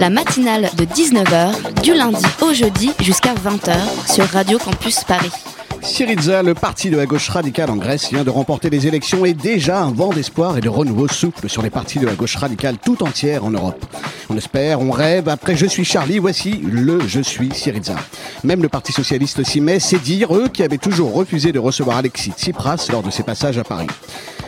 La matinale de 19h, du lundi au jeudi jusqu'à 20h sur Radio Campus Paris. Syriza, le parti de la gauche radicale en Grèce, vient de remporter les élections et déjà un vent d'espoir et de renouveau souffle sur les partis de la gauche radicale tout entière en Europe. On espère, on rêve, après Je suis Charlie, voici le Je suis Syriza. Même le Parti Socialiste s'y met, c'est dire, eux qui avaient toujours refusé de recevoir Alexis Tsipras lors de ses passages à Paris.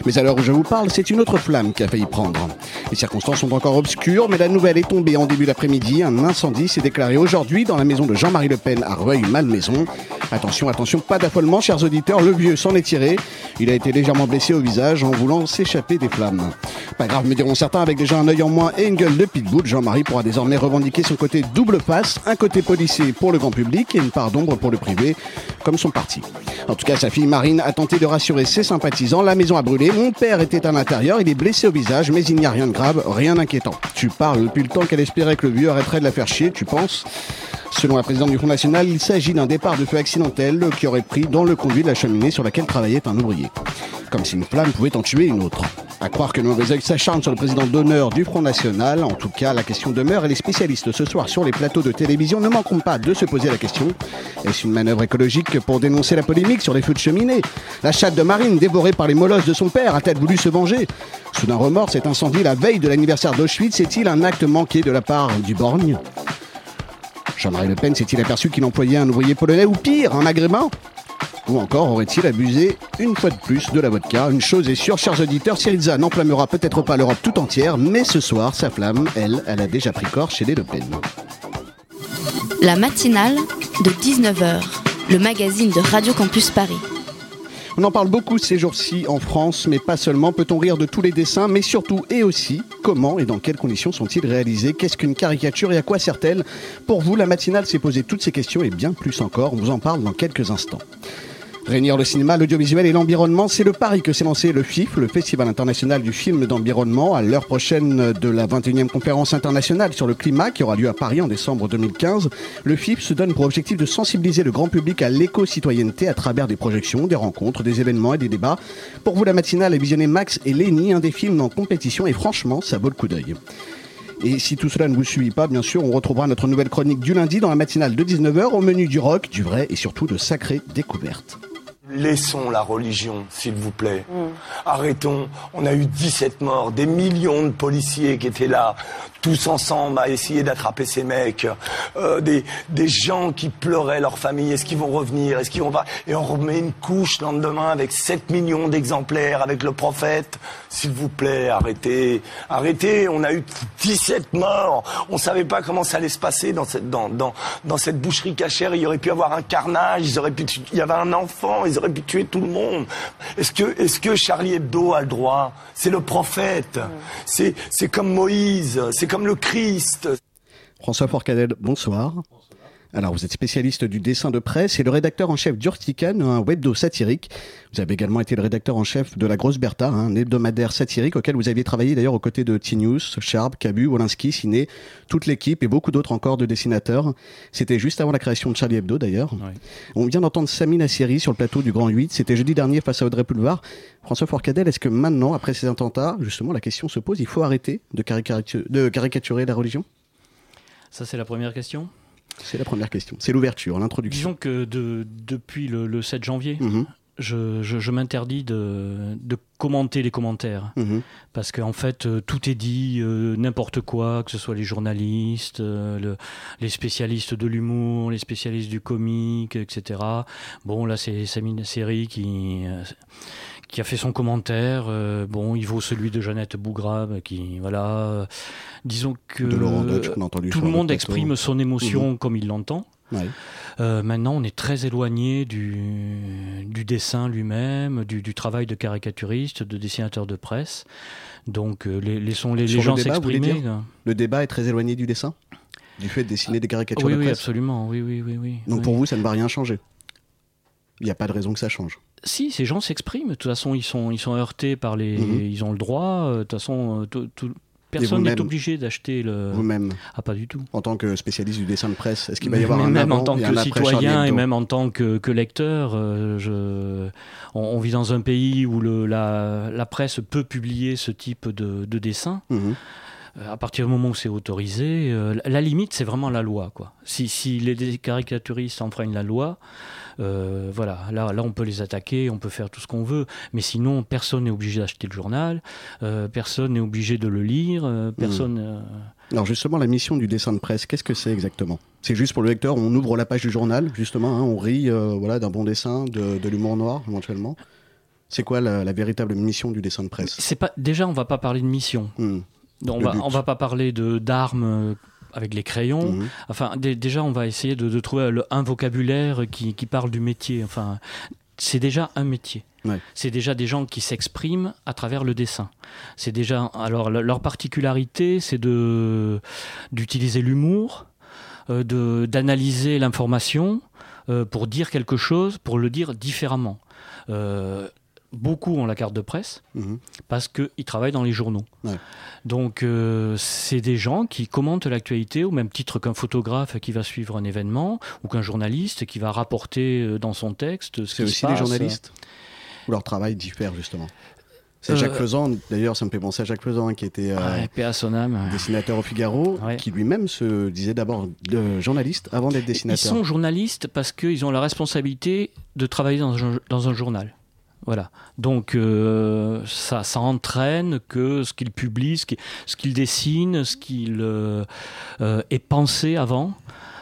Mais à l'heure où je vous parle, c'est une autre flamme qui a failli prendre. Les circonstances sont encore obscures, mais la nouvelle est tombée en début d'après-midi. Un incendie s'est déclaré aujourd'hui dans la maison de Jean-Marie Le Pen à Rueil-Malmaison. Attention, attention, pas d'affolement, chers auditeurs, le vieux s'en est tiré. Il a été légèrement blessé au visage en voulant s'échapper des flammes. Pas grave, me diront certains, avec déjà un œil en moins et une gueule de pitbull, Jean-Marie pourra désormais revendiquer son côté double face, un côté policier pour le grand public et une part d'ombre pour le privé, comme son parti. En tout cas, sa fille Marine a tenté de rassurer ses sympathisants. La maison a brûlé, mon père était à l'intérieur, il est blessé au visage, mais il n'y a rien de grave, rien d'inquiétant. Tu parles depuis le temps qu'elle espérait que le vieux arrêterait de la faire chier, tu penses? Selon la présidente du Front National, il s'agit d'un départ de feu accidentel qui aurait pris dans le conduit de la cheminée sur laquelle travaillait un ouvrier. Comme si une flamme pouvait en tuer une autre. À croire que le mauvais œil s'acharne sur le président d'honneur du Front National, en tout cas la question demeure et les spécialistes ce soir sur les plateaux de télévision ne manqueront pas de se poser la question. Est-ce une manœuvre écologique pour dénoncer la polémique sur les feux de cheminée? La chatte de Marine dévorée par les molosses de son père a-t-elle voulu se venger? Soudain remords, cet incendie la veille de l'anniversaire d'Auschwitz est-il un acte manqué de la part du borgne? Jean-Marie Le Pen s'est-il aperçu qu'il employait un ouvrier polonais ou pire, un agrément Ou encore aurait-il abusé une fois de plus de la vodka Une chose est sûre, chers auditeurs, Syriza n'enflammera peut-être pas l'Europe tout entière, mais ce soir, sa flamme, elle, elle a déjà pris corps chez les Le Pen. La matinale de 19h, le magazine de Radio Campus Paris. On en parle beaucoup ces jours-ci en France, mais pas seulement. Peut-on rire de tous les dessins, mais surtout et aussi comment et dans quelles conditions sont-ils réalisés? Qu'est-ce qu'une caricature et à quoi sert-elle? Pour vous, la matinale s'est posée toutes ces questions et bien plus encore. On vous en parle dans quelques instants. Réunir le cinéma, l'audiovisuel et l'environnement, c'est le pari que s'est lancé le FIF, le Festival international du film d'environnement, à l'heure prochaine de la 21e conférence internationale sur le climat qui aura lieu à Paris en décembre 2015. Le FIF se donne pour objectif de sensibiliser le grand public à l'éco-citoyenneté à travers des projections, des rencontres, des événements et des débats. Pour vous, la matinale a visionné Max et Lenny, un des films en compétition, et franchement, ça vaut le coup d'œil. Et si tout cela ne vous suit pas, bien sûr, on retrouvera notre nouvelle chronique du lundi dans la matinale de 19h au menu du rock, du vrai et surtout de sacrées découvertes. Laissons la religion, s'il vous plaît. Arrêtons. On a eu 17 morts, des millions de policiers qui étaient là, tous ensemble à essayer d'attraper ces mecs, Euh, des, des gens qui pleuraient leur famille. Est-ce qu'ils vont revenir? Est-ce qu'ils vont pas? Et on remet une couche le lendemain avec 7 millions d'exemplaires, avec le prophète. S'il vous plaît, arrêtez. Arrêtez. On a eu 17 morts. On savait pas comment ça allait se passer dans cette, dans, dans, dans cette boucherie cachère. Il y aurait pu y avoir un carnage. Ils auraient pu, tu- il y avait un enfant. Ils auraient pu tuer tout le monde. Est-ce que, est-ce que Charlie Hebdo a le droit? C'est le prophète. C'est, c'est comme Moïse. C'est comme le Christ. François Forcadell, bonsoir. Alors, vous êtes spécialiste du dessin de presse et le rédacteur en chef d'Urtican, un webdo satirique. Vous avez également été le rédacteur en chef de La Grosse Bertha, un hebdomadaire satirique auquel vous aviez travaillé d'ailleurs aux côtés de T-News, Sharp, Cabu, Wolinski, Ciné, toute l'équipe et beaucoup d'autres encore de dessinateurs. C'était juste avant la création de Charlie Hebdo d'ailleurs. On vient d'entendre Samy Nasseri sur le plateau du Grand 8. C'était jeudi dernier face à Audrey Pulvar. François Forcadell, est-ce que maintenant, après ces attentats, justement, la question se pose, il faut arrêter de caricaturer la religion? Ça, c'est la première question. C'est la première question. C'est l'ouverture, l'introduction. Disons que de- depuis le, le 7 janvier, Mhm, je, je- je m'interdis de, de commenter les commentaires. mhm. Parce qu'en fait, euh, tout est dit, euh, n'importe quoi, que ce soit les journalistes, euh, le- les spécialistes de l'humour, les spécialistes du comique, etc. Bon, là, c'est Samy Nasseri qui, qui a fait son commentaire. bon, il vaut celui de Jeannette Bougrabe, qui, voilà. disons que De Laurent Deutsch, qu'on a entendu tout le monde exprime son émotion comme il l'entend. Ouais. Euh, maintenant, on est très éloigné du, du dessin lui-même, du, du travail de caricaturiste, de dessinateur de presse. Donc, euh, les- laissons les, gens s'exprimer. Le débat est très éloigné du dessin? Du fait de dessiner des caricatures Oui, de oui, presse? absolument. Oui, oui, oui, oui. Donc oui. pour vous, ça ne va rien changer? Il n'y a pas de raison que ça change? Si, ces gens s'expriment. De toute façon, ils sont, ils sont heurtés par les. Mhm. Ils ont le droit. De toute façon, euh, tout- tout- personne n'est obligé d'acheter le. Vous-même, Ah, pas du tout. en tant que spécialiste du dessin de presse, est-ce qu'il va y avoir Mais un même avant en tant que citoyen et même en tant que, que lecteur, euh, je, on, on vit dans un pays où le, la, la presse peut publier ce type de, de dessin. Mhm. Euh, À partir du moment où c'est autorisé, euh, la- la limite, c'est vraiment la loi. Quoi. Si, si les caricaturistes enfreignent la loi, euh, voilà, là, là, on peut les attaquer, on peut faire tout ce qu'on veut. Mais sinon, personne n'est obligé d'acheter le journal, euh, personne n'est obligé de le lire, euh, personne. euh, Alors justement, la mission du dessin de presse, qu'est-ce que c'est exactement? C'est juste pour le lecteur, on ouvre la page du journal, justement, hein, on rit voilà, d'un bon dessin, de, de l'humour noir éventuellement. C'est quoi la, la véritable mission du dessin de presse? C'est pas, déjà, on va pas parler de mission. Hmm. On va, on va pas parler de d'armes avec les crayons. Mhm. Enfin, dé- déjà, on va essayer de, de trouver le- un vocabulaire qui, qui parle du métier. Enfin, c'est déjà un métier. Ouais. C'est déjà des gens qui s'expriment à travers le dessin. C'est déjà alors le- leur particularité, c'est de d'utiliser l'humour, euh, de d'analyser l'information euh, pour dire quelque chose, pour le dire différemment. Euh, beaucoup ont la carte de presse Mhm. parce qu'ils travaillent dans les journaux. Ouais. Donc euh, c'est des gens qui commentent l'actualité au même titre qu'un photographe qui va suivre un événement ou qu'un journaliste qui va rapporter euh, dans son texte ce C'est aussi des journalistes Ou leur travail diffère justement C'est Euh, Jacques Faisan, d'ailleurs ça me fait penser à Jacques Faisan qui était euh, Ouais, dessinateur au Figaro, Ouais. qui lui-même se disait d'abord journaliste avant d'être Ils dessinateur. sont journalistes parce qu'ils ont la responsabilité de travailler dans un, dans un journal. Voilà. Donc euh, ça, entraîne que ce qu'ils publient, ce qu'ils dessinent, ce qu'il euh, euh, est pensé avant.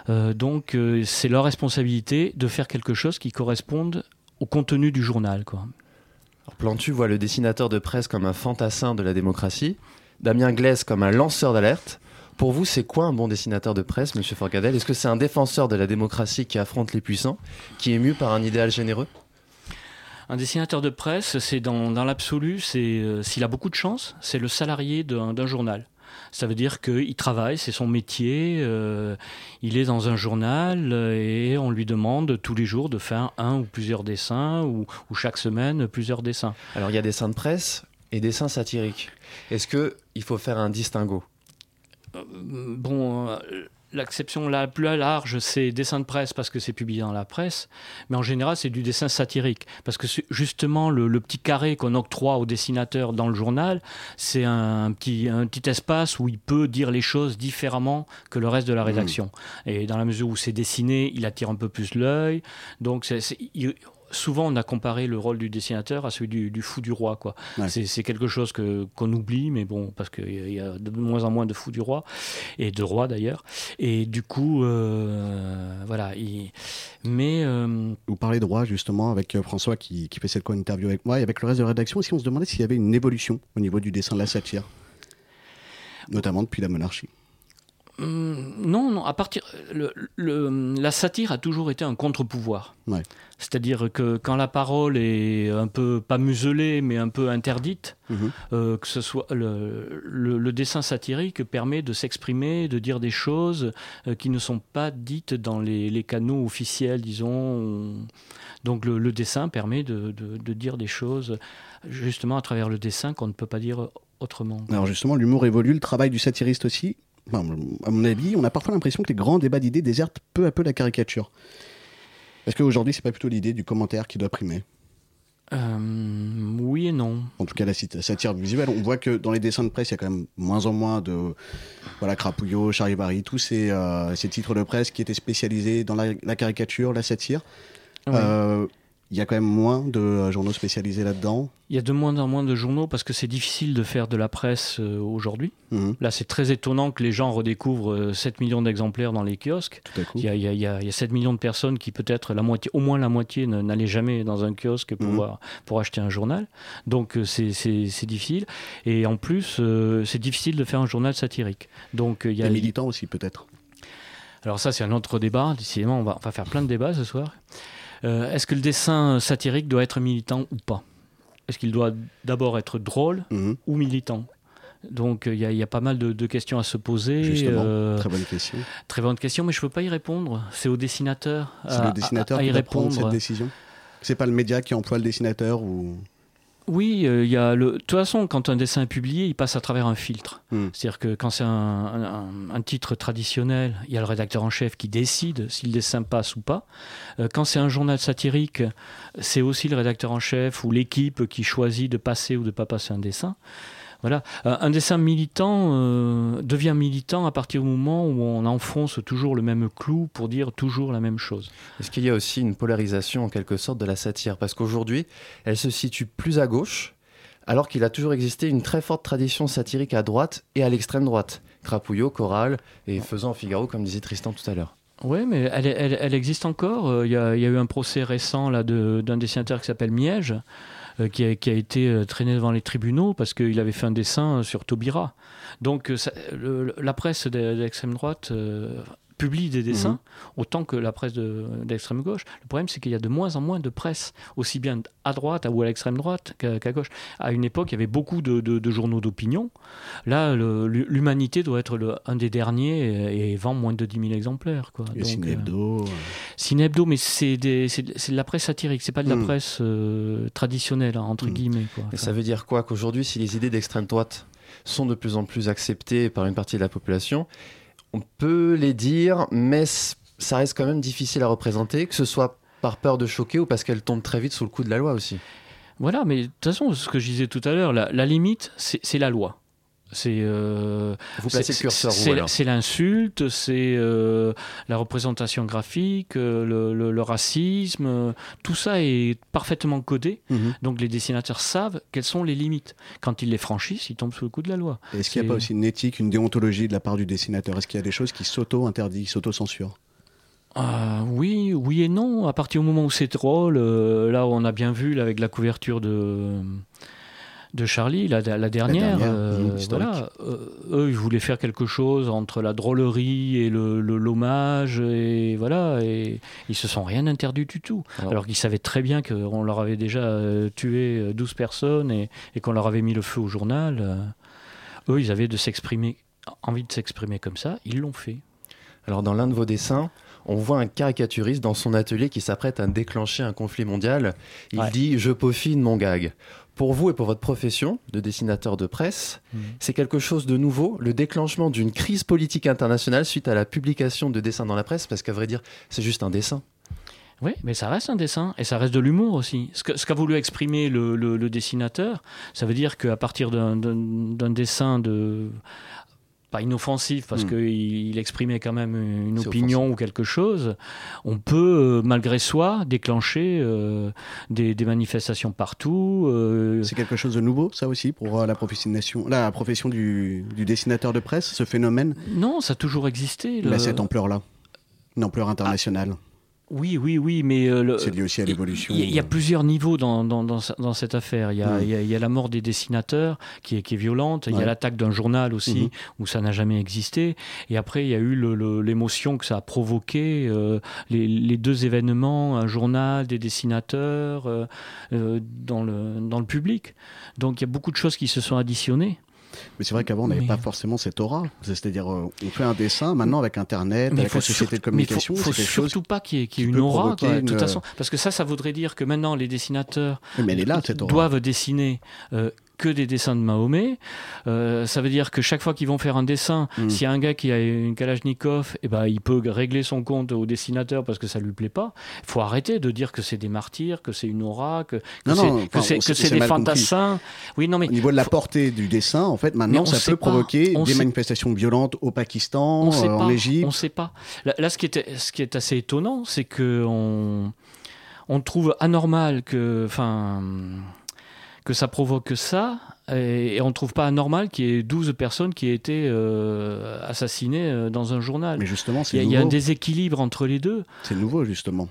Euh, donc c'est leur responsabilité de faire quelque chose qui corresponde au contenu du journal. Plantu voit le dessinateur de presse comme un fantassin de la démocratie, Damien Glaise comme un lanceur d'alerte. Pour vous, c'est quoi un bon dessinateur de presse, Monsieur Forcadell? Est-ce que c'est un défenseur de la démocratie qui affronte les puissants, qui est ému par un idéal généreux? Un dessinateur de presse, c'est dans, dans l'absolu, c'est euh, s'il a beaucoup de chance, c'est le salarié d'un d'un journal. Ça veut dire qu'il travaille, c'est son métier, euh, il est dans un journal et on lui demande tous les jours de faire un ou plusieurs dessins ou, ou chaque semaine plusieurs dessins. Alors, il y a dessins de presse et dessins satiriques. Est-ce que il faut faire un distinguo? Euh, Bon, euh, l'acception la plus large, c'est dessin de presse parce que c'est publié dans la presse, mais en général, c'est du dessin satirique. Parce que justement, le, le petit carré qu'on octroie au dessinateur dans le journal, c'est un, petit, un petit espace où il peut dire les choses différemment que le reste de la rédaction. Et dans la mesure où c'est dessiné, il attire un peu plus l'œil. Donc, c'est- c'est- il- souvent, on a comparé le rôle du dessinateur à celui du, du fou du roi. Quoi. Ouais. C'est, quelque chose qu'on oublie, mais bon, parce qu'il y a de moins en moins de fous du roi, et de roi d'ailleurs. Et du coup, euh, voilà. il- Mais euh, Vous parlez de roi justement avec euh, François qui, qui fait cette co-interview avec moi et avec le reste de la rédaction. Aussi, on se demandait s'il y avait une évolution au niveau du dessin de la satire, notamment depuis la monarchie. Hum, non, non, à partir. Le, le- la satire a toujours été un contre-pouvoir. Ouais. C'est-à-dire que quand la parole est un peu, pas muselée, mais un peu interdite, Mhm. euh, que ce soit le, dessin satirique permet de s'exprimer, de dire des choses euh, qui ne sont pas dites dans les, les canaux officiels, disons. Donc le, le dessin permet de, de- de dire des choses justement à travers le dessin qu'on ne peut pas dire autrement. Alors justement, l'humour évolue, le travail du satiriste aussi? Enfin, à mon avis, on a parfois l'impression que les grands débats d'idées désertent peu à peu la caricature. Est-ce qu'aujourd'hui, c'est pas plutôt l'idée du commentaire qui doit primer? Euh, oui et non. En tout cas, la satire visuelle. On voit que dans les dessins de presse, il y a quand même moins en moins de voilà, Crapouillot, Charivari, tous ces, euh, ces titres de presse qui étaient spécialisés dans la, la caricature, la satire. Oui. Euh, il y a quand même moins de euh, journaux spécialisés là-dedans. Il y a de moins en moins de journaux parce que c'est difficile de faire de la presse euh, aujourd'hui. Mhm, Là, c'est très étonnant que les gens redécouvrent euh, 7 millions d'exemplaires dans les kiosques. Il y, a, il y a- il y a- il y a 7 millions de personnes qui, peut-être, la moitié, au moins la moitié, n'allaient jamais dans un kiosque pour, Mhm. voir- pour acheter un journal. Donc, euh, c'est- difficile. Et en plus, euh, c'est difficile de faire un journal satirique. Donc, euh, il y a, Les militants aussi, peut-être. alors ça, c'est un autre débat. Décidément, on va, on va faire plein de débats ce soir. Euh, Est-ce que le dessin satirique doit être militant ou pas? Est-ce qu'il doit d'abord être drôle Mhm. ou militant? Donc il y, a- il y a pas mal de, de questions à se poser. Justement, euh, très bonne question. très bonne question, mais je ne peux pas y répondre. C'est au dessinateur. C'est à- le dessinateur à, y prendre répondre. cette décision? C'est pas le média qui emploie le dessinateur ou Oui, euh, il y a le. De toute façon, quand un dessin est publié, il passe à travers un filtre. Hmm. C'est-à-dire que quand c'est un, un- un titre traditionnel, il y a le rédacteur en chef qui décide si le dessin passe ou pas. Euh, quand c'est un journal satirique, c'est aussi le rédacteur en chef ou l'équipe qui choisit de passer ou de pas passer un dessin. Voilà. Un dessin militant euh, devient militant à partir du moment où on enfonce toujours le même clou pour dire toujours la même chose. Est-ce qu'il y a aussi une polarisation en quelque sorte de la satire? Parce qu'aujourd'hui, elle se situe plus à gauche, alors qu'il a toujours existé une très forte tradition satirique à droite et à l'extrême droite. Crapouillot, Choral et Faisant Figaro, comme disait Tristan tout à l'heure. Oui, mais elle, elle- elle existe encore. Euh, Il y, a, il y a eu un procès récent là, de- d'un dessinateur qui s'appelle Miège, qui, a, qui a été euh, traîné devant les tribunaux parce qu'il avait fait un dessin euh, sur Taubira. Donc euh, la presse de- d'extrême droite euh, publie des dessins autant que la presse de- d'extrême gauche. Le problème, c'est qu'il y a de moins en moins de presse, aussi bien à droite ou à l'extrême droite qu'à gauche. À une époque, il y avait beaucoup de, de- de journaux d'opinion. Là, l'humanité doit être le- un des derniers et, et vend moins de 10 000 exemplaires. Quoi. Et Donc, Ciné euh, Hebdo, mais c'est de la presse satirique, c'est pas de la Mm. presse euh, traditionnelle, hein, entre Mm. guillemets. Quoi. Et ça veut dire quoi? Qu'aujourd'hui, si les idées d'extrême droite sont de plus en plus acceptées par une partie de la population, on peut les dire, mais ça reste quand même difficile à représenter, que ce soit par peur de choquer ou parce qu'elles tombent très vite sous le coup de la loi aussi. Voilà, mais de toute façon, ce que je disais tout à l'heure, la, la limite, c'est la loi. C'est euh, c'est- l'insulte, c'est euh, la représentation graphique, euh, le, le- le racisme, euh, tout ça est parfaitement codé. mhm. Donc les dessinateurs savent quelles sont les limites. Quand ils les franchissent, ils tombent sous le coup de la loi. Est-ce qu'il n'y a pas aussi une éthique, une déontologie de la part du dessinateur? Est-ce qu'il y a des choses qui s'auto-interdisent, s'auto-censurent? Ah, oui, oui et non. À partir du moment où c'est drôle, euh, là on a bien vu là, avec la couverture de de Charlie, la, la dernière, dernière, euh, voilà, euh, eux ils voulaient faire quelque chose entre la drôlerie et le l'hommage et voilà et ils se sont rien interdit du tout. Alors- Alors, qu'ils savaient très bien qu'on leur avait déjà euh, tué euh, 12 personnes et, et qu'on leur avait mis le feu au journal. eux ils avaient de s'exprimer, envie de s'exprimer comme ça, ils l'ont fait. Alors dans l'un de vos dessins, on voit un caricaturiste dans son atelier qui s'apprête à déclencher un conflit mondial. Il Ouais. dit Je peaufine mon gag. Pour vous et pour votre profession de dessinateur de presse, Mhm. c'est quelque chose de nouveau, le déclenchement d'une crise politique internationale suite à la publication de dessins dans la presse, parce qu'à vrai dire, c'est juste un dessin. Oui, mais ça reste un dessin et ça reste de l'humour aussi. Ce qu'a voulu exprimer le, le- le dessinateur, ça veut dire qu'à partir d'un dessin de pas inoffensif parce Hmm. qu'il il exprimait quand même une opinion ou quelque chose, on peut euh, malgré soi déclencher euh, des, des manifestations partout. euh, C'est quelque chose de nouveau, ça aussi, pour la profession, la profession du, du dessinateur de presse, ce phénomène? Non, ça a toujours existé. le- Mais cette ampleur-là, une ampleur internationale. Oui, oui, oui, mais euh, C'est lié aussi à l'évolution. Il y, a- il y a plusieurs niveaux dans, dans, dans, ce- dans cette affaire. Il y, a, Mm. il y a- il y a la mort des dessinateurs qui est, qui est violente. Il y a l'attaque d'un journal aussi Mhm. où ça n'a jamais existé. Et après, il y a eu l'émotion que ça a provoqué. euh, les, les deux événements, un journal, des dessinateurs euh, euh, dans, le, dans le public. Donc il y a beaucoup de choses qui se sont additionnées. Mais c'est vrai qu'avant, on n'avait Mais- pas forcément cette aura. C'est-à-dire, euh, on fait un dessin, maintenant avec Internet, Mais avec faut la société de surtout- mais communication, faut, faut chose. surtout pas qu'il y ait, y une aura, de toute façon. Parce que ça, ça voudrait dire que maintenant, les dessinateurs Oui, Mais elle est là, cette aura. doivent dessiner euh, que des dessins de Mahomet. Euh, ça veut dire que chaque fois qu'ils vont faire un dessin, Mm. s'il y a un gars qui a une Kalachnikov, eh ben, il peut régler son compte au dessinateur parce que ça lui plaît pas. Il faut arrêter de dire que c'est des martyrs, que c'est une aura, que, c'est enfin, des compris. fantassins. Oui, non, mais Au niveau de la faut- portée du dessin, en fait, maintenant, ça peut pas. provoquer On des sait- manifestations violentes au Pakistan, on sait euh, en pas. Égypte. On sait pas. Là, là, ce, qui est, ce qui est assez étonnant, c'est que on, on trouve anormal que, enfin, que ça provoque ça, et, et on trouve pas anormal qu'il y ait 12 personnes qui aient été euh, assassinées euh, dans un journal. Mais justement, Il y, a, il y a un déséquilibre entre les deux. C'est nouveau, justement.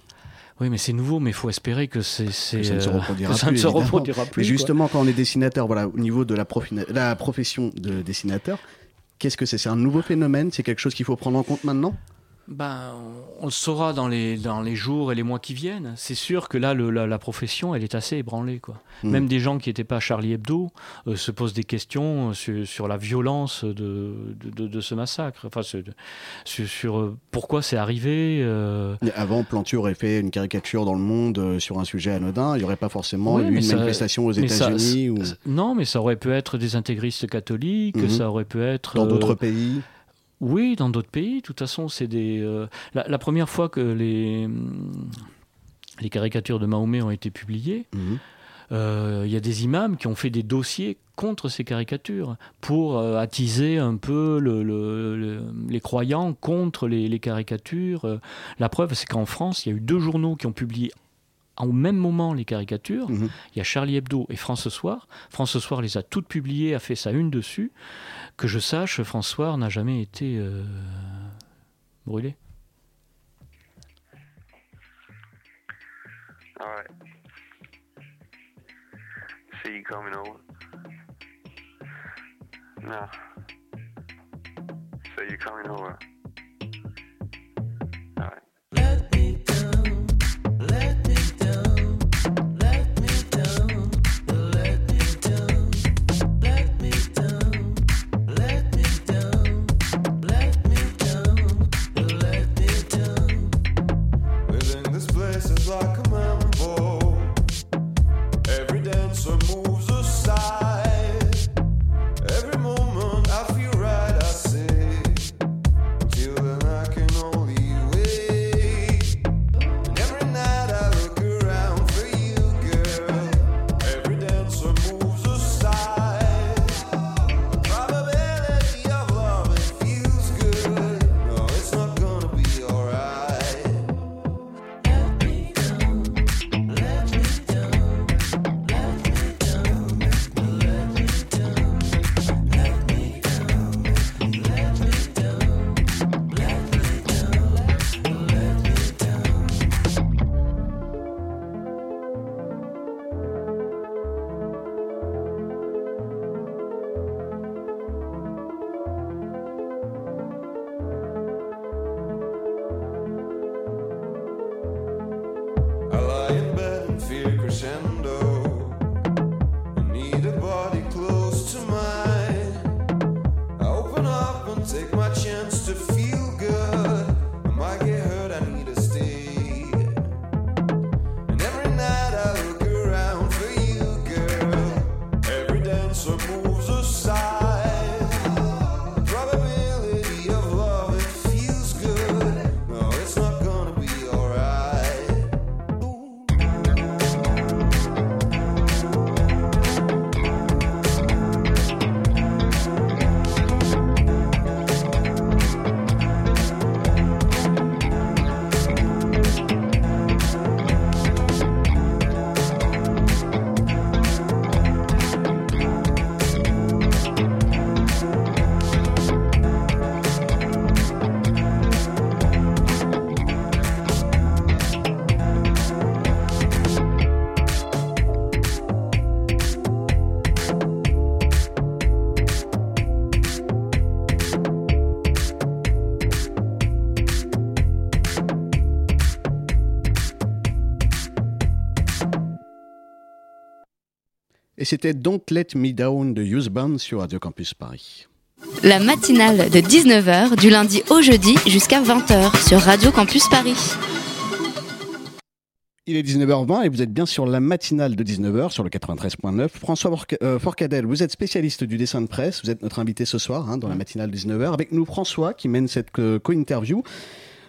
Oui, mais c'est nouveau, mais il faut espérer que, c'est, c'est, Que ça ne se euh, reproduira plus, ne se évidemment. reproduira plus. Mais quoi. justement, quand on est dessinateur, voilà, au niveau de la, profi- la profession de dessinateur, qu'est-ce que c'est? C'est un nouveau phénomène? C'est quelque chose qu'il faut prendre en compte maintenant? Ben, on le saura dans les, dans les jours et les mois qui viennent. C'est sûr que là, le, la, la, profession, elle est assez ébranlée. Quoi. Mm. Même des gens qui n'étaient pas Charlie Hebdo euh, se posent des questions sur, sur la violence de, de, de, ce massacre. Enfin, sur, sur euh, pourquoi c'est arrivé. Euh... Avant, Plantu aurait fait une caricature dans le monde euh, sur un sujet anodin. Il n'y aurait pas forcément eu une ça, manifestation aux États-Unis. Ou... Non, mais ça aurait pu être des intégristes catholiques, Mhm. ça aurait pu être. Dans d'autres pays Oui, dans d'autres pays. De toute façon, c'est des. euh, la, la, première fois que les, les caricatures de Mahomet ont été publiées, il Mhm. euh, y a des imams qui ont fait des dossiers contre ces caricatures pour euh, attiser un peu le, le, le, les croyants contre les, les caricatures. La preuve, c'est qu'en France, il y a eu deux journaux qui ont publié au même moment les caricatures. Mhm. Il y a Charlie Hebdo et France Ce Soir. France Ce Soir les a toutes publiées, a fait sa une dessus. Que je sache, France Soir n'a jamais été euh, brûlé. All right. See you coming over. No. So you coming over? C'était Don't Let Me Down de Use Band sur Radio Campus Paris. La matinale de 19h du lundi au jeudi jusqu'à 20h sur Radio Campus Paris. Il est 19h20 et vous êtes bien sur la matinale de 19h sur le 93.9. François euh, Forcadell, vous êtes spécialiste du dessin de presse, vous êtes notre invité ce soir hein, dans la matinale de 19h. Avec nous François qui mène cette euh, co-interview.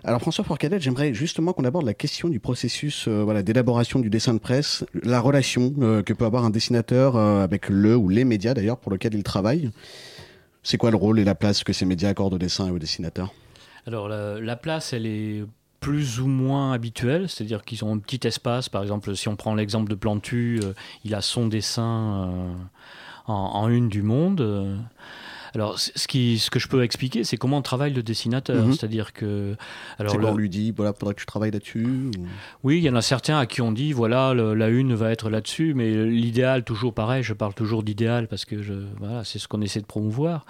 Alors François Forcadell, j'aimerais justement qu'on aborde la question du processus euh, d'élaboration du dessin de presse, la relation euh, que peut avoir un dessinateur euh, avec le ou les médias d'ailleurs pour lequel il travaille. C'est quoi le rôle et la place que ces médias accordent au dessin et aux dessinateurs Alors la, la place, elle est plus ou moins habituelle, c'est-à-dire qu'ils ont un petit espace. Par exemple, si on prend l'exemple de Plantu, il a son dessin en, une du monde. Alors, ce, qui, ce que je peux expliquer, c'est comment travaille le dessinateur. Mhm. C'est-à-dire que. Alors, le- qu'on lui dit, voilà, faudrait que tu travailles là-dessus. ou- Oui, il y en a certains à qui on dit, voilà, le- la une va être là-dessus, mais l'idéal, toujours pareil, je parle toujours d'idéal parce que je, voilà, c'est ce qu'on essaie de promouvoir,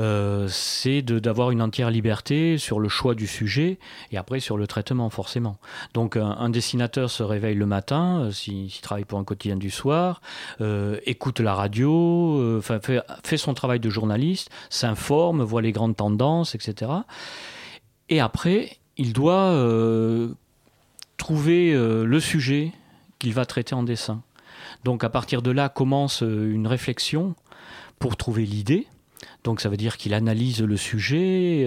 euh, c'est d'avoir une entière liberté sur le choix du sujet et après sur le traitement, forcément. Donc, un, un dessinateur se réveille le matin, euh, s'il travaille pour un quotidien du soir, euh, écoute la radio, fait son travail de journaliste, s'informe, voit les grandes tendances, etc. Et après, il doit euh, trouver euh, le sujet qu'il va traiter en dessin. Donc à partir de là commence euh, une réflexion pour trouver l'idée. Donc ça veut dire qu'il analyse le sujet,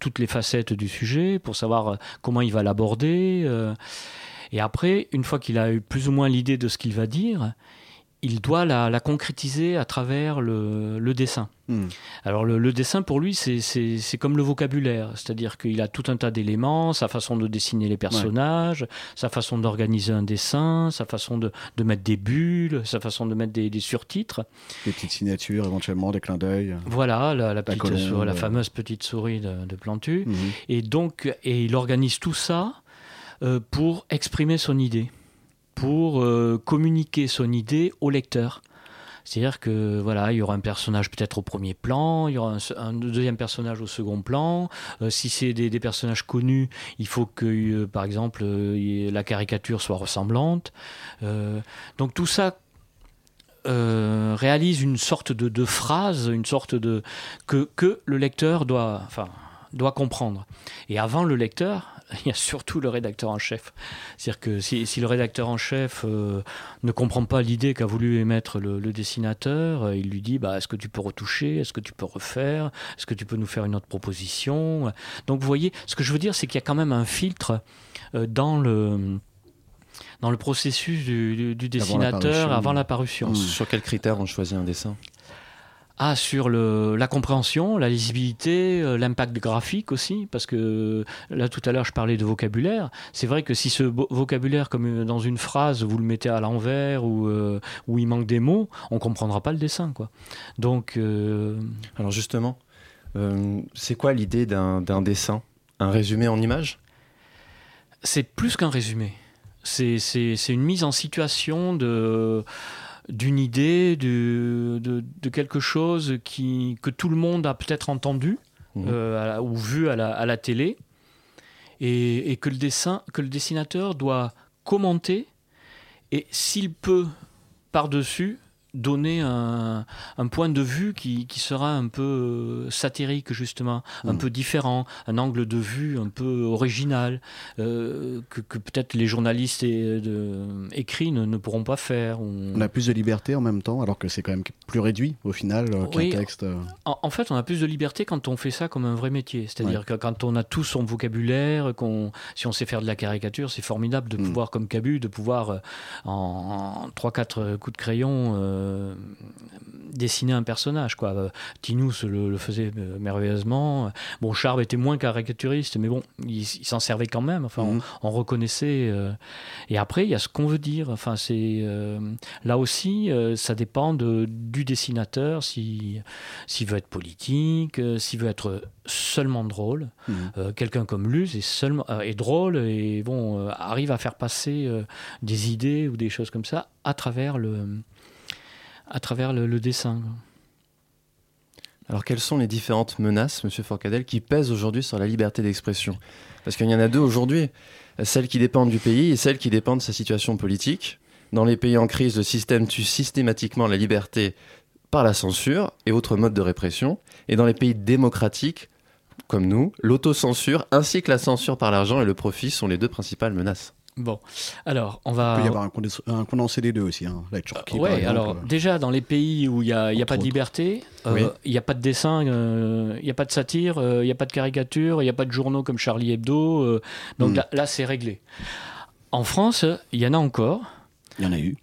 toutes les facettes du sujet, pour savoir comment il va l'aborder. et après, une fois qu'il a eu plus ou moins l'idée de ce qu'il va dire, il doit la, la concrétiser à travers le, le dessin. Hmm. Alors le, le dessin pour lui c'est- comme le vocabulaire, c'est-à-dire qu'il a tout un tas d'éléments, sa façon de dessiner les personnages, sa façon d'organiser un dessin, sa façon de, de mettre des bulles, sa façon de mettre des, des surtitres. Des petites signatures, éventuellement, des clins d'œil. Voilà la, la petite colombe, souris- la euh. fameuse petite souris de, de Plantu. Mhm. Et donc et il organise tout ça euh, pour exprimer son idée, pour euh, communiquer son idée au lecteur. C'est-à-dire que voilà, il y aura un personnage peut-être au premier plan, il y aura un, deuxième personnage au second plan. Euh, si c'est des, personnages connus, il faut que, euh, par exemple, la caricature soit ressemblante. Donc tout ça réalise une sorte de, de phrase, une sorte de que, que le lecteur doit, enfin, doit comprendre. Et avant le lecteur, il y a surtout le rédacteur en chef. C'est-à-dire que si, si le rédacteur en chef euh, ne comprend pas l'idée qu'a voulu émettre le, le dessinateur, euh, il lui dit bah, est-ce que tu peux retoucher? Est-ce que tu peux refaire? Est-ce que tu peux nous faire une autre proposition? Donc vous voyez, ce que je veux dire, c'est qu'il y a quand même un filtre euh, dans le dans le processus du, du- du dessinateur avant la parution. Sur quels critères on choisit un dessin? Ah, sur le, la compréhension, la lisibilité, euh, l'impact graphique aussi, parce que là tout à l'heure je parlais de vocabulaire. C'est vrai que si ce vocabulaire, comme euh, dans une phrase, vous le mettez à l'envers ou euh, où il manque des mots, on comprendra pas le dessin, quoi. Donc, euh, Alors justement, euh, c'est quoi l'idée d'un d'un dessin? Un résumé en images? C'est plus qu'un résumé. C'est c'est- c'est une mise en situation de d'une idée, de, de, de quelque chose qui, que tout le monde a peut-être entendu Mhm. euh, à ou vu à la, à la télé, et, et que, le dessin, que le dessinateur doit commenter, et s'il peut, par-dessus, donner un, un point de vue qui, qui sera un peu euh, satirique, justement, un Mhm. peu différent, un angle de vue un peu original, euh, que, que peut-être les journalistes et- de- écrits ne, ne pourront pas faire. On a plus de liberté en même temps, alors que c'est quand même plus réduit au final euh, qu'un Oui. texte. euh. En, en fait, on a plus de liberté quand on fait ça comme un vrai métier. C'est-à-dire que quand on a tout son vocabulaire, qu'on, si on sait faire de la caricature, c'est formidable de Mm. pouvoir, comme Cabu, de pouvoir euh, en 3-4 coups de crayon euh, dessiner un personnage. Quoi. Euh, Tinous le, le faisait euh, merveilleusement. Bon, Charb était moins caricaturiste, mais bon, il, il s'en servait quand même. Enfin, Mhm. on, on reconnaissait. euh, Et après, il y a ce qu'on veut dire. Enfin, c'est euh, là aussi, ça dépend de, du dessinateur, si s'il veut être politique, s'il veut être seulement drôle. Mhm. Quelqu'un comme Luz est, seulement, est drôle et bon, arrive à faire passer des idées ou des choses comme ça à travers le, à travers le, dessin. Alors quelles sont les différentes menaces, Monsieur Forcadell, qui pèsent aujourd'hui sur la liberté d'expression? Parce qu'il y en a deux aujourd'hui, celles qui dépendent du pays et celles qui dépendent de sa situation politique. Dans les pays en crise, le système tue systématiquement la liberté par la censure et autres modes de répression. Et dans les pays démocratiques, comme nous, l'autocensure ainsi que la censure par l'argent et le profit sont les deux principales menaces. Bon, alors on Il va. peut y avoir un, condens- un condensé des deux aussi, hein, la Turquie. Par exemple. alors déjà dans les pays où il n'y a, il y a pas de liberté, euh, Oui. il n'y a pas de dessin, euh, il n'y a pas de satire, euh, il n'y a pas de caricature, il n'y a pas de journaux comme Charlie Hebdo. euh, donc Hmm. là, là, c'est réglé. En France, il y en a encore. Il y en a eu.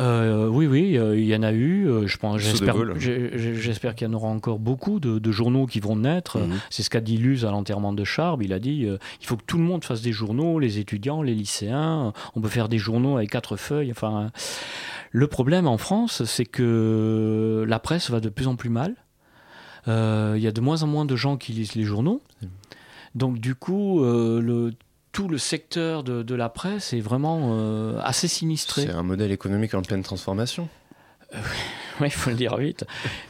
Euh, oui, oui, euh, il y en a eu. euh, je pense, j'espère, qu'il y en aura encore beaucoup de, de journaux qui vont naître. Mhm. C'est ce qu'a dit Luz à l'enterrement de Charb. Il a dit il faut que tout le monde fasse des journaux, les étudiants, les lycéens. On peut faire des journaux avec quatre feuilles. Enfin, le problème en France, c'est que la presse va de plus en plus mal. Il y a de moins en moins de gens qui lisent les journaux. Donc du coup, le, tout le secteur de, de la presse est vraiment euh, assez sinistré. C'est un modèle économique en pleine transformation. Oui, il faut le dire vite.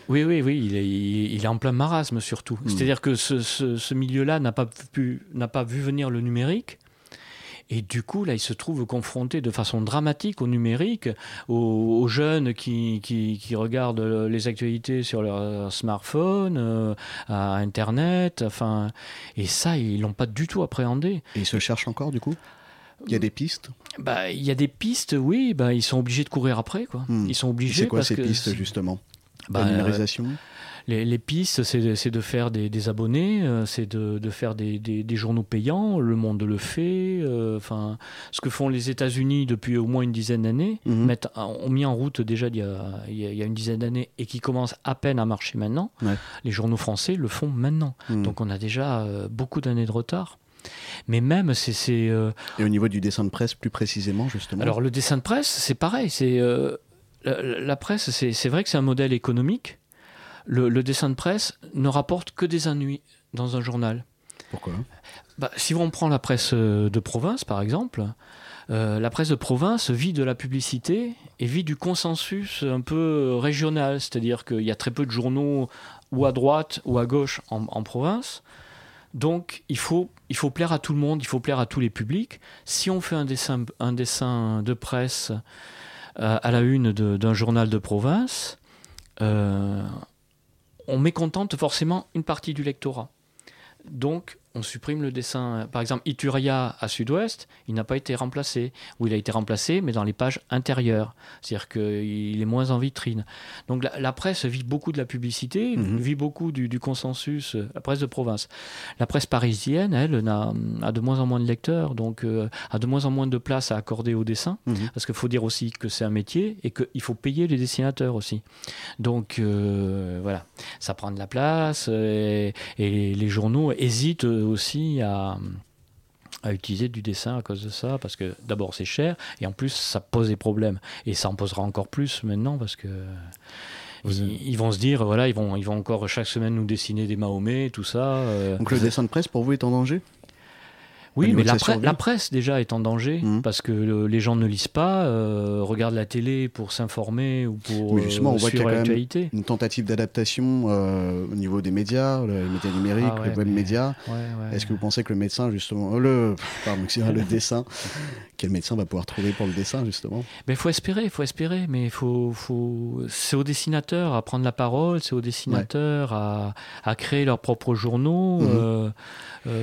Oui, oui, oui, il est, il il est en plein marasme surtout. Hmm. C'est-à-dire que ce, ce- ce milieu-là n'a pas, pu- n'a pas vu venir le numérique. Et du coup, là, il se trouve confronté de façon dramatique au numérique, aux, aux jeunes qui, qui, qui regardent les actualités sur leur smartphone, euh, à Internet, enfin, et ça, ils l'ont pas du tout appréhendé. Et ils se cherchent encore, du coup? Il y a des pistes? Bah, il y a des pistes, oui, bah, ils sont obligés de courir après, quoi. Hmm. Ils sont obligés. C'est quoi parce ces que pistes, justement? Bah, La numérisation? Les, les pistes, c'est de, faire des, des abonnés, c'est de, de faire des, des- des journaux payants. Le Monde le fait. euh, Enfin, ce que font les États-Unis depuis au moins une dizaine d'années, Mhm. ont mis en route déjà il y a, il y une dizaine d'années et qui commencent à peine à marcher maintenant. Ouais. Les journaux français le font maintenant. Mhm. Donc on a déjà euh, beaucoup d'années de retard. Mais même, c'est. euh, Et au niveau du dessin de presse, plus précisément, justement alors le dessin de presse, c'est pareil. C'est euh, la, la presse, c'est vrai que c'est un modèle économique. Le, le dessin de presse ne rapporte que des ennuis dans un journal. Pourquoi Bah, si on prend la presse euh, de province, par exemple, euh, la presse de province vit de la publicité et vit du consensus un peu régional, c'est-à-dire qu'il y a très peu de journaux ou à droite ou à gauche en, en province. Donc il faut, il faut plaire à tout le monde, il faut plaire à tous les publics. Si on fait un dessin, un dessin de presse euh, à la une d'un journal de province, euh, on mécontente forcément une partie du lectorat. Donc, on supprime le dessin. Par exemple, Ituria à Sud-Ouest, il n'a pas été remplacé. Ou il a été remplacé, mais dans les pages intérieures. C'est-à-dire qu'il est moins en vitrine. Donc, la, la presse vit beaucoup de la publicité, Mhm. vit beaucoup du, du consensus, euh, la presse de province. La presse parisienne, elle, n'a- a de moins en moins de lecteurs, donc euh, a de moins en moins de place à accorder au dessin. Mhm. Parce qu'il faut dire aussi que c'est un métier et qu'il faut payer les dessinateurs aussi. Donc, euh, voilà, ça prend de la place et, et les journaux hésitent aussi à, à utiliser du dessin à cause de ça, parce que d'abord c'est cher et en plus ça pose des problèmes. Et ça en posera encore plus maintenant parce que. Ils, ils vont se dire, voilà, ils vont, ils vont encore chaque semaine nous dessiner des Mahomet, tout ça. euh. Donc le dessin de presse, pour vous, est en danger? Oui, mais la, pre- presse déjà est en danger Mhm. parce que le- les gens ne lisent pas, euh, regardent la télé pour s'informer ou pour Oui, justement, on euh, voit qu'il y a suivre quand même l'actualité. une tentative d'adaptation euh, au niveau des médias, les médias numériques, Ah ouais, le web mais- média. Ouais, ouais. Est-ce que vous pensez que le médecin, justement, le, pardon, le dessin, quel médecin va pouvoir trouver pour le dessin, justement? Mais il faut espérer, il faut espérer, mais faut, faut... c'est aux dessinateurs à prendre la parole, c'est aux dessinateurs à, à créer leurs propres journaux, euh,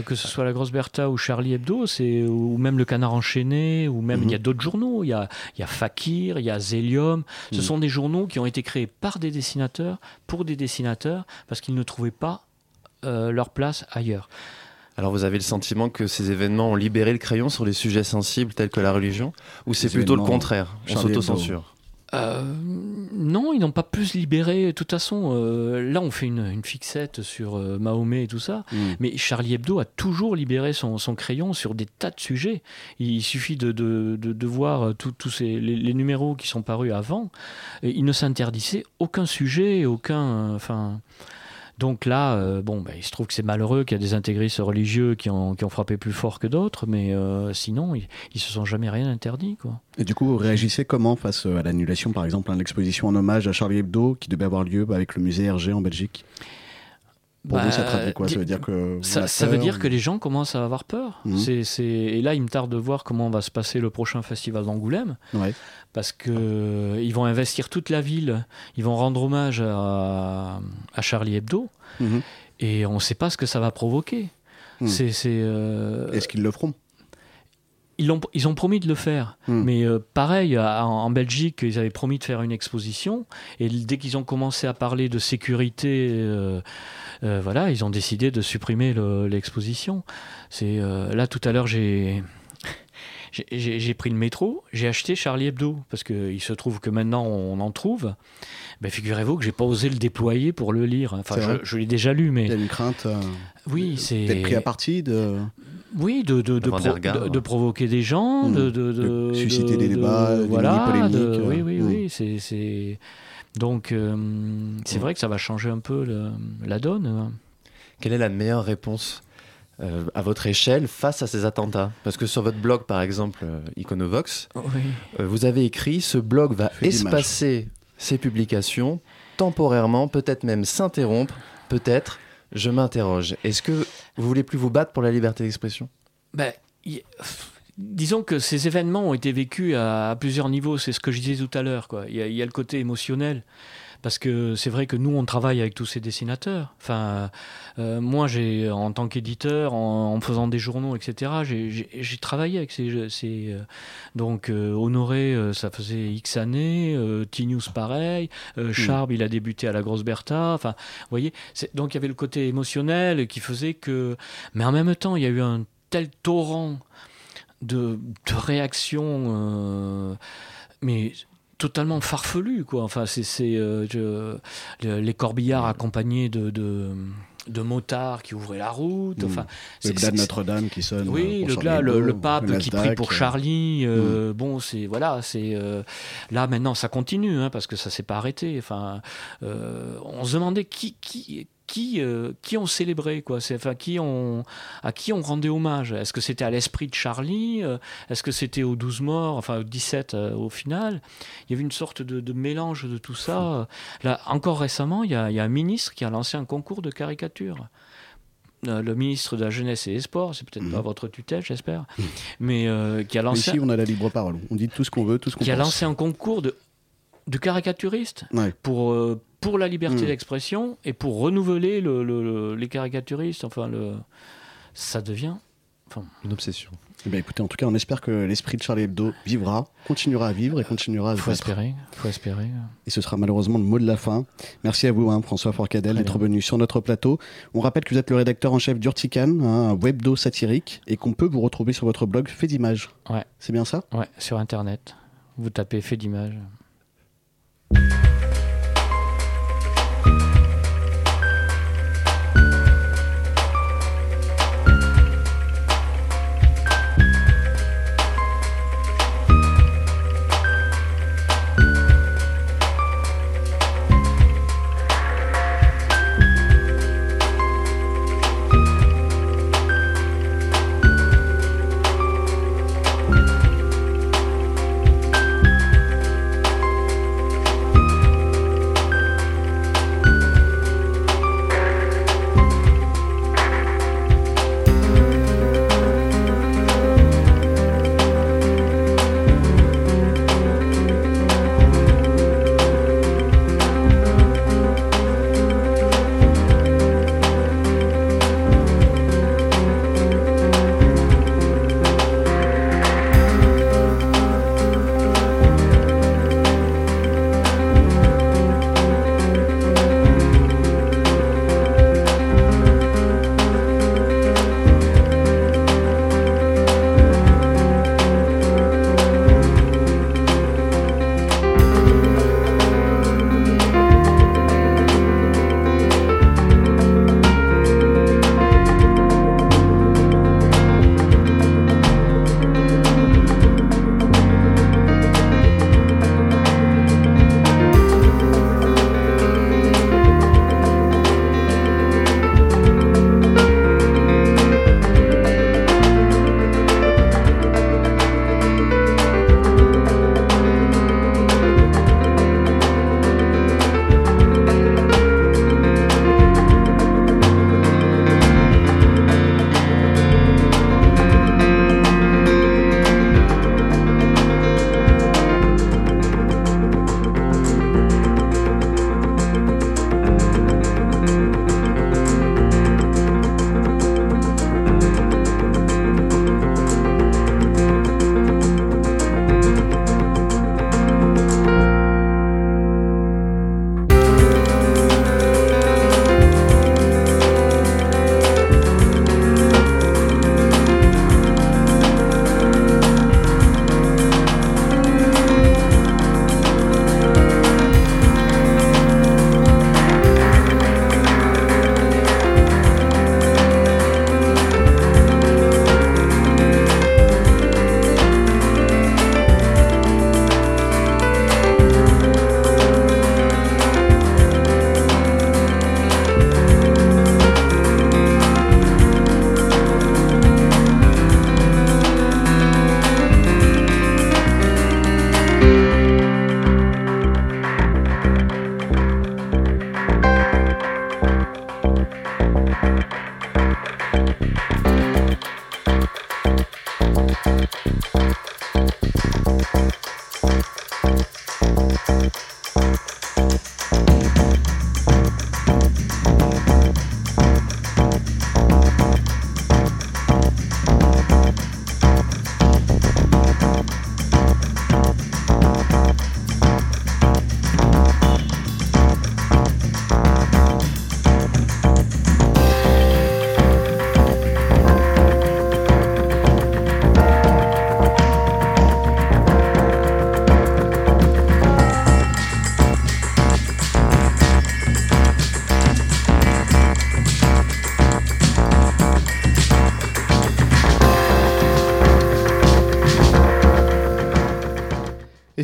que ce soit la Grosse Bertha ou Charlie Hebdo, c'est ou même le Canard enchaîné, ou même Mhm. il y a d'autres journaux, il y a, il y a Fakir, il y a Zélium. Ce Mhm. sont des journaux qui ont été créés par des dessinateurs, pour des dessinateurs, parce qu'ils ne trouvaient pas euh, leur place ailleurs. Alors vous avez le sentiment que ces événements ont libéré le crayon sur les sujets sensibles tels que la religion Ou c'est plutôt le contraire? On s'auto-censure Euh, non, ils n'ont pas plus libéré. De toute façon, euh, là, on fait une, une fixette sur euh, Mahomet et tout ça. Mm. Mais Charlie Hebdo a toujours libéré son, son crayon sur des tas de sujets. Il suffit de, de, de, de voir euh, tous les, les numéros qui sont parus avant. Et il ne s'interdisait aucun sujet, aucun. euh, Enfin. Donc là, euh, bon, bah, il se trouve que c'est malheureux qu'il y a des intégristes religieux qui ont, frappé plus fort que d'autres, mais euh, sinon, ils, ils se sont jamais rien interdit. Et du coup, vous réagissez comment face à l'annulation, par exemple, de l'exposition en hommage à Charlie Hebdo qui devait avoir lieu avec le musée Hergé en Belgique? Pour Bah, vous, ça traduit quoi? Di- Ça veut dire que. Ça, veut dire que les gens commencent à avoir peur. C'est, c'est- Et là, il me tarde de voir comment va se passer le prochain festival d'Angoulême, Ouais. parce que euh, ils vont investir toute la ville, ils vont rendre hommage à, à Charlie Hebdo, Mhm. et on ne sait pas ce que ça va provoquer. C'est, euh, Est-ce qu'ils le feront? Ils, ont, ils ont promis de le faire, Mhm. mais euh, pareil, à- en, Belgique, ils avaient promis de faire une exposition, et dès qu'ils ont commencé à parler de sécurité, euh, euh, voilà, ils ont décidé de supprimer le- l'exposition. C'est là tout à l'heure, j'ai j'ai- pris le métro, j'ai acheté Charlie Hebdo parce qu'il se trouve que maintenant on en trouve. Ben, figurez-vous que j'ai pas osé le déployer pour le lire. Enfin, je, je l'ai déjà lu, mais Il y a une crainte euh, oui, c'est d'être pris à partie de. Oui, de, de, de, D'avoir des pro- regards. de- de provoquer des gens, Hmm. de, de, de- De susciter de- des de- débats, des voilà, euh, oui, oui, hmm. oui, c'est, c'est- Donc, euh, c'est Mm. vrai que ça va changer un peu le- la donne. hein. Quelle est la meilleure réponse euh, à votre échelle face à ces attentats? Parce que sur votre blog, par exemple, euh, Iconovox, Oui. euh, vous avez écrit ce blog va espacer ses publications temporairement, peut-être même s'interrompre, peut-être. Je m'interroge. Est-ce que vous voulez plus vous battre pour la liberté d'expression? Ben, disons que ces événements ont été vécus à, plusieurs niveaux. C'est ce que je disais tout à l'heure. il y a le côté émotionnel. Parce que c'est vrai que nous, on travaille avec tous ces dessinateurs. Enfin, euh, moi, j'ai, en tant qu'éditeur, en, en faisant des journaux, etc., j'ai- travaillé avec ces. ces, euh, donc, euh, Honoré, ça faisait X années. T-News, pareil. Euh, Charb, il a débuté à la Grosse Bertha. Enfin, vous voyez, donc il y avait le côté émotionnel qui faisait que. Mais en même temps, il y a eu un tel torrent de, de réactions, mais totalement farfelues, quoi. Enfin, c'est c'est, euh, les corbillards accompagnés de, de, de motards qui ouvraient la route. Enfin, Le glas de Notre-Dame qui sonne. euh, oui, pour le, glas, le, pape le qui prie pour euh, Charlie. euh, Bon, c'est voilà, c'est euh, là maintenant ça continue hein, parce que ça s'est pas arrêté. Enfin, euh, on se demandait qui qui qui euh, qui ont célébré quoi. C'est enfin qui on à qui on rendait hommage? Est-ce que c'était à l'esprit de Charlie? Euh, Est-ce que c'était aux 12 morts? Enfin, aux 17 euh, au final. Il y avait une sorte de, de mélange de tout ça. Là, encore récemment, il y, a, il y a un ministre qui a lancé un concours de caricature. Euh, le ministre de la Jeunesse et des Sports, c'est peut-être pas votre tutelle, j'espère, mais euh, qui a Mais lancé, Ici, on a la libre parole. On dit tout ce qu'on veut, tout ce qu'on qui a lancé un concours de, de caricaturistes Ouais. pour, euh, pour la liberté Mm. d'expression et pour renouveler le, le- le- les caricaturistes. Enfin, ça devient. Enfin, Une obsession. Eh bien, écoutez, en tout cas, on espère que l'esprit de Charlie Hebdo vivra, continuera à vivre et continuera à se faut battre. espérer, faut espérer. Et ce sera malheureusement le mot de la fin. Merci à vous, hein, François Forcadell, Très d'être venu sur notre plateau. On rappelle que vous êtes le rédacteur en chef d'Urtican, hein, un webdo satirique, et qu'on peut vous retrouver sur votre blog Fait d'images. Ouais. C'est bien ça? Ouais, sur Internet. Vous tapez fait d'image.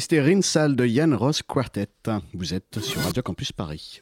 C'était Rinsal de Yann Ross Quartet. Vous êtes sur Radio Campus Paris.